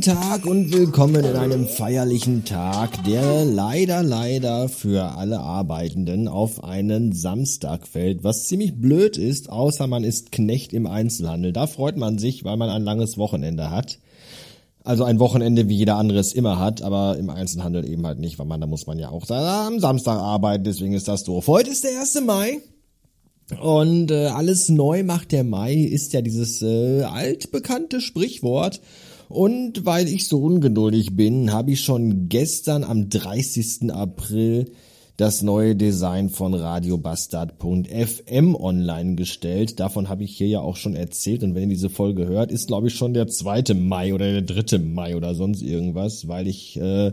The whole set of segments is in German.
Guten Tag und willkommen in einem feierlichen Tag, der leider, leider für alle Arbeitenden auf einen Samstag fällt, was ziemlich blöd ist, außer man ist Knecht im Einzelhandel. Da freut man sich, weil man ein langes Wochenende hat. Also ein Wochenende, wie jeder andere es immer hat, aber im Einzelhandel eben halt nicht, weil man, da muss man ja auch am Samstag arbeiten, deswegen ist das doof. Heute ist der 1. Mai. Und äh, alles neu macht der Mai ist ja dieses äh, altbekannte Sprichwort. Und weil ich so ungeduldig bin, habe ich schon gestern am 30. April das neue Design von radiobastard.fm online gestellt. Davon habe ich hier ja auch schon erzählt. Und wenn ihr diese Folge hört, ist glaube ich schon der 2. Mai oder der 3. Mai oder sonst irgendwas, weil ich äh,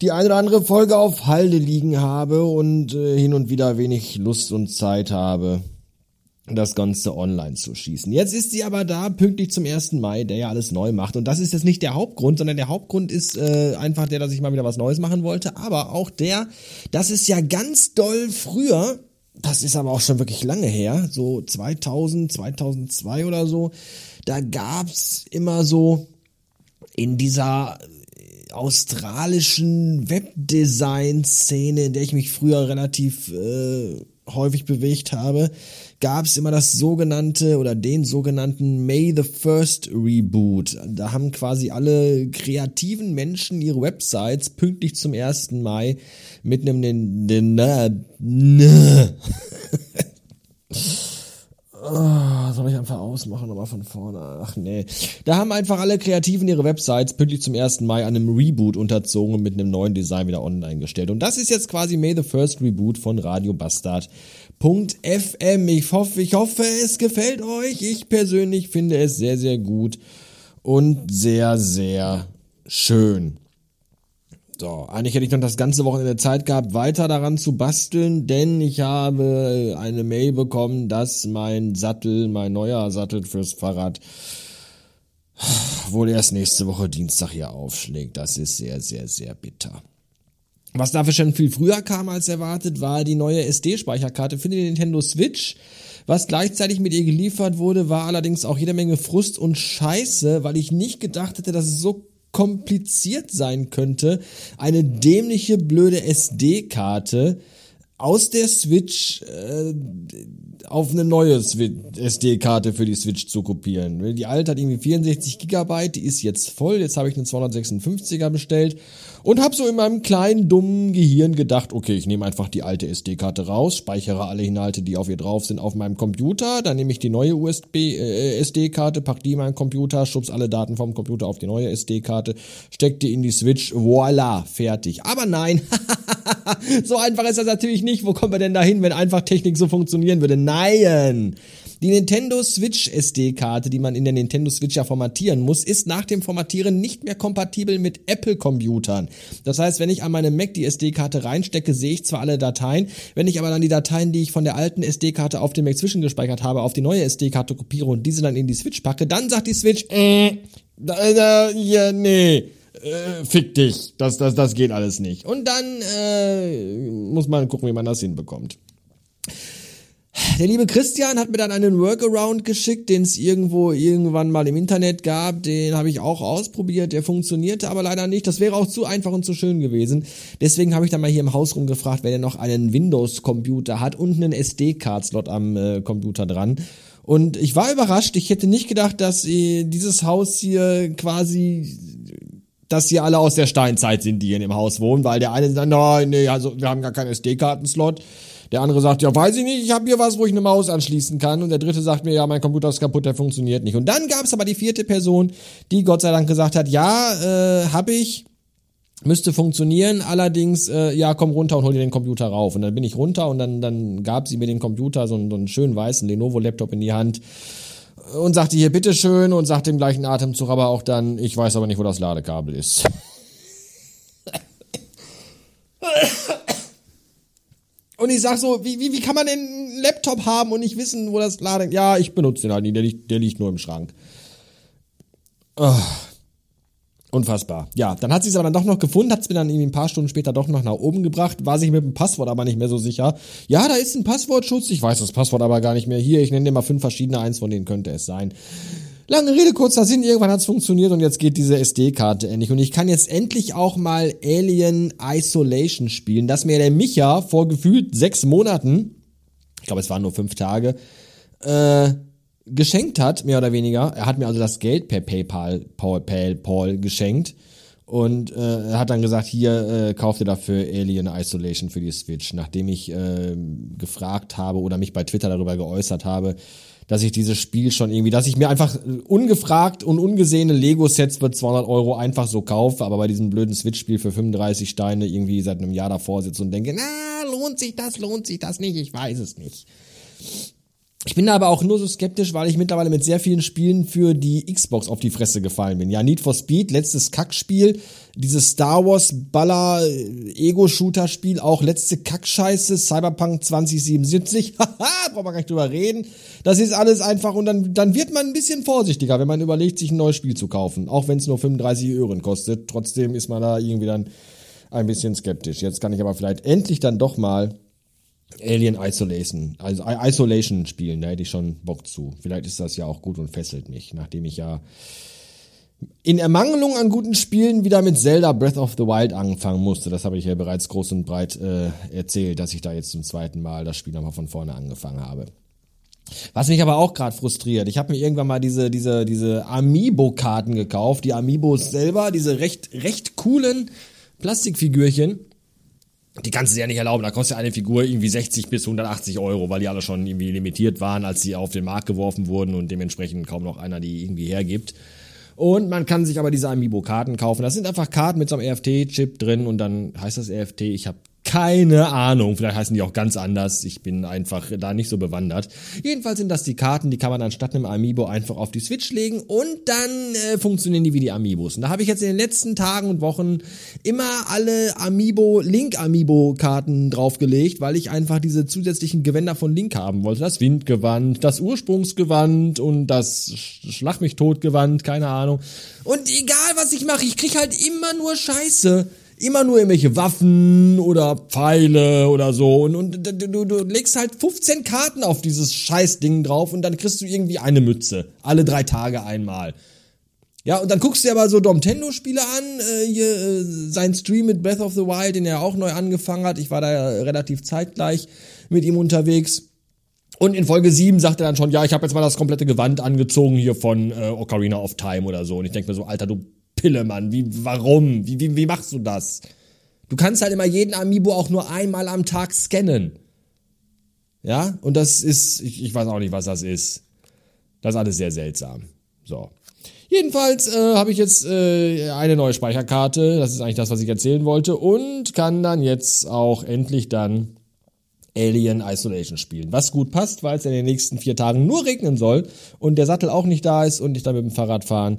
die eine oder andere Folge auf Halde liegen habe und äh, hin und wieder wenig Lust und Zeit habe, das Ganze online zu schießen. Jetzt ist sie aber da, pünktlich zum 1. Mai, der ja alles neu macht. Und das ist jetzt nicht der Hauptgrund, sondern der Hauptgrund ist äh, einfach der, dass ich mal wieder was Neues machen wollte. Aber auch der, das ist ja ganz doll früher, das ist aber auch schon wirklich lange her, so 2000, 2002 oder so, da gab's immer so in dieser australischen Webdesign-Szene, in der ich mich früher relativ äh, häufig bewegt habe, gab es immer das sogenannte oder den sogenannten May the First Reboot. Da haben quasi alle kreativen Menschen ihre Websites pünktlich zum 1. Mai mit einem Oh, soll ich einfach ausmachen, aber von vorne. Ach nee. Da haben einfach alle Kreativen ihre Websites pünktlich zum 1. Mai an einem Reboot unterzogen und mit einem neuen Design wieder online gestellt. Und das ist jetzt quasi May the First Reboot von Radio Bastard.fm. Ich hoffe, ich hoffe, es gefällt euch. Ich persönlich finde es sehr, sehr gut und sehr, sehr schön. So, eigentlich hätte ich noch das ganze Wochenende Zeit gehabt, weiter daran zu basteln, denn ich habe eine Mail bekommen, dass mein Sattel, mein neuer Sattel fürs Fahrrad wohl erst nächste Woche Dienstag hier aufschlägt. Das ist sehr, sehr, sehr bitter. Was dafür schon viel früher kam als erwartet, war die neue SD-Speicherkarte für die Nintendo Switch. Was gleichzeitig mit ihr geliefert wurde, war allerdings auch jede Menge Frust und Scheiße, weil ich nicht gedacht hätte, dass es so kompliziert sein könnte, eine dämliche, blöde SD-Karte aus der Switch äh, auf eine neue SD-Karte für die Switch zu kopieren. Die alte hat irgendwie 64 Gigabyte, die ist jetzt voll. Jetzt habe ich eine 256er bestellt und habe so in meinem kleinen dummen Gehirn gedacht, okay, ich nehme einfach die alte SD-Karte raus, speichere alle Inhalte, die auf ihr drauf sind, auf meinem Computer, dann nehme ich die neue USB äh, SD-Karte, pack die in meinen Computer, schubs alle Daten vom Computer auf die neue SD-Karte, steck die in die Switch, voila, fertig. Aber nein, so einfach ist das natürlich nicht. Wo kommen wir denn dahin, wenn einfach Technik so funktionieren würde? Nein! Die Nintendo Switch SD-Karte, die man in der Nintendo Switch ja formatieren muss, ist nach dem Formatieren nicht mehr kompatibel mit Apple-Computern. Das heißt, wenn ich an meine Mac die SD-Karte reinstecke, sehe ich zwar alle Dateien, wenn ich aber dann die Dateien, die ich von der alten SD-Karte auf dem Mac zwischengespeichert habe, auf die neue SD-Karte kopiere und diese dann in die Switch packe, dann sagt die Switch, äh, da, ja, nee äh, fick dich, das, das, das geht alles nicht. Und dann äh, muss man gucken, wie man das hinbekommt. Der liebe Christian hat mir dann einen Workaround geschickt, den es irgendwo irgendwann mal im Internet gab. Den habe ich auch ausprobiert. Der funktionierte aber leider nicht. Das wäre auch zu einfach und zu schön gewesen. Deswegen habe ich dann mal hier im Haus rumgefragt, wer denn noch einen Windows-Computer hat und einen SD-Card-Slot am äh, Computer dran. Und ich war überrascht. Ich hätte nicht gedacht, dass äh, dieses Haus hier quasi dass sie alle aus der Steinzeit sind, die hier in dem Haus wohnen, weil der eine sagt, nein, nee, also wir haben gar keinen SD-Kartenslot. Der andere sagt, ja, weiß ich nicht, ich habe hier was, wo ich eine Maus anschließen kann. Und der dritte sagt mir, ja, mein Computer ist kaputt, der funktioniert nicht. Und dann gab es aber die vierte Person, die Gott sei Dank gesagt hat, ja, äh, habe ich, müsste funktionieren, allerdings, äh, ja, komm runter und hol dir den Computer rauf. Und dann bin ich runter und dann, dann gab sie mir den Computer, so einen, so einen schönen weißen Lenovo-Laptop in die Hand und sagte hier bitteschön und sagt im gleichen Atemzug aber auch dann, ich weiß aber nicht, wo das Ladekabel ist. Und ich sag so, wie, wie, wie kann man denn einen Laptop haben und nicht wissen, wo das Laden. Ja, ich benutze den halt nicht, der liegt, der liegt nur im Schrank. Oh, unfassbar. Ja, dann hat sie es aber dann doch noch gefunden, hat es mir dann irgendwie ein paar Stunden später doch noch nach oben gebracht, war sich mit dem Passwort aber nicht mehr so sicher. Ja, da ist ein Passwortschutz, ich weiß das Passwort aber gar nicht mehr. Hier, ich nenne dir mal fünf verschiedene, eins von denen könnte es sein. Lange Rede, kurzer Sinn, irgendwann hat's funktioniert und jetzt geht diese SD-Karte endlich. Und ich kann jetzt endlich auch mal Alien Isolation spielen, das mir der Micha vor gefühlt sechs Monaten, ich glaube es waren nur fünf Tage, äh, geschenkt hat, mehr oder weniger. Er hat mir also das Geld per PayPal, Paul, PayPal geschenkt und äh, hat dann gesagt, hier äh, kauft ihr dafür Alien Isolation für die Switch, nachdem ich äh, gefragt habe oder mich bei Twitter darüber geäußert habe, dass ich dieses Spiel schon irgendwie, dass ich mir einfach ungefragt und ungesehene Lego-Sets für 200 Euro einfach so kaufe, aber bei diesem blöden Switch-Spiel für 35 Steine irgendwie seit einem Jahr davor sitze und denke, na, lohnt sich das, lohnt sich das nicht, ich weiß es nicht. Ich bin da aber auch nur so skeptisch, weil ich mittlerweile mit sehr vielen Spielen für die Xbox auf die Fresse gefallen bin. Ja, Need for Speed, letztes Kackspiel, dieses Star Wars Baller äh, Ego-Shooter Spiel, auch letzte Kackscheiße, Cyberpunk 2077, haha, braucht man gar nicht drüber reden. Das ist alles einfach und dann, dann wird man ein bisschen vorsichtiger, wenn man überlegt, sich ein neues Spiel zu kaufen. Auch wenn es nur 35 Euro kostet. Trotzdem ist man da irgendwie dann ein bisschen skeptisch. Jetzt kann ich aber vielleicht endlich dann doch mal Alien Isolation, also Isolation spielen, da hätte ich schon Bock zu. Vielleicht ist das ja auch gut und fesselt mich, nachdem ich ja in Ermangelung an guten Spielen wieder mit Zelda Breath of the Wild anfangen musste. Das habe ich ja bereits groß und breit äh, erzählt, dass ich da jetzt zum zweiten Mal das Spiel nochmal von vorne angefangen habe. Was mich aber auch gerade frustriert, ich habe mir irgendwann mal diese diese diese Amiibo-Karten gekauft, die Amiibos selber, diese recht recht coolen Plastikfigürchen die kannst du dir ja nicht erlauben. Da kostet ja eine Figur irgendwie 60 bis 180 Euro, weil die alle schon irgendwie limitiert waren, als sie auf den Markt geworfen wurden und dementsprechend kaum noch einer die irgendwie hergibt. Und man kann sich aber diese Amiibo-Karten kaufen. Das sind einfach Karten mit so einem EFT-Chip drin und dann heißt das EFT, ich habe keine Ahnung, vielleicht heißen die auch ganz anders. Ich bin einfach da nicht so bewandert. Jedenfalls sind das die Karten, die kann man anstatt einem Amiibo einfach auf die Switch legen und dann äh, funktionieren die wie die Amiibos. Und da habe ich jetzt in den letzten Tagen und Wochen immer alle Amiibo, Link-Amiibo-Karten draufgelegt, weil ich einfach diese zusätzlichen Gewänder von Link haben wollte. Das Windgewand, das Ursprungsgewand und das Schlag mich tot Gewand, keine Ahnung. Und egal was ich mache, ich krieg halt immer nur Scheiße immer nur irgendwelche Waffen oder Pfeile oder so und, und du, du legst halt 15 Karten auf dieses Scheißding drauf und dann kriegst du irgendwie eine Mütze. Alle drei Tage einmal. Ja, und dann guckst du dir aber so Domtendo-Spiele an, äh, hier, äh, sein Stream mit Breath of the Wild, den er auch neu angefangen hat. Ich war da ja relativ zeitgleich mit ihm unterwegs. Und in Folge 7 sagt er dann schon, ja, ich habe jetzt mal das komplette Gewand angezogen hier von äh, Ocarina of Time oder so. Und ich denke mir so, Alter, du Pille, Mann. Wie, warum? Wie, wie, wie machst du das? Du kannst halt immer jeden Amiibo auch nur einmal am Tag scannen. Ja, und das ist, ich, ich weiß auch nicht, was das ist. Das ist alles sehr seltsam. So. Jedenfalls äh, habe ich jetzt äh, eine neue Speicherkarte. Das ist eigentlich das, was ich erzählen wollte. Und kann dann jetzt auch endlich dann Alien Isolation spielen. Was gut passt, weil es in den nächsten vier Tagen nur regnen soll und der Sattel auch nicht da ist und ich dann mit dem Fahrrad fahren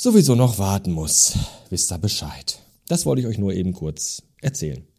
sowieso noch warten muss. Wisst ihr Bescheid. Das wollte ich euch nur eben kurz erzählen.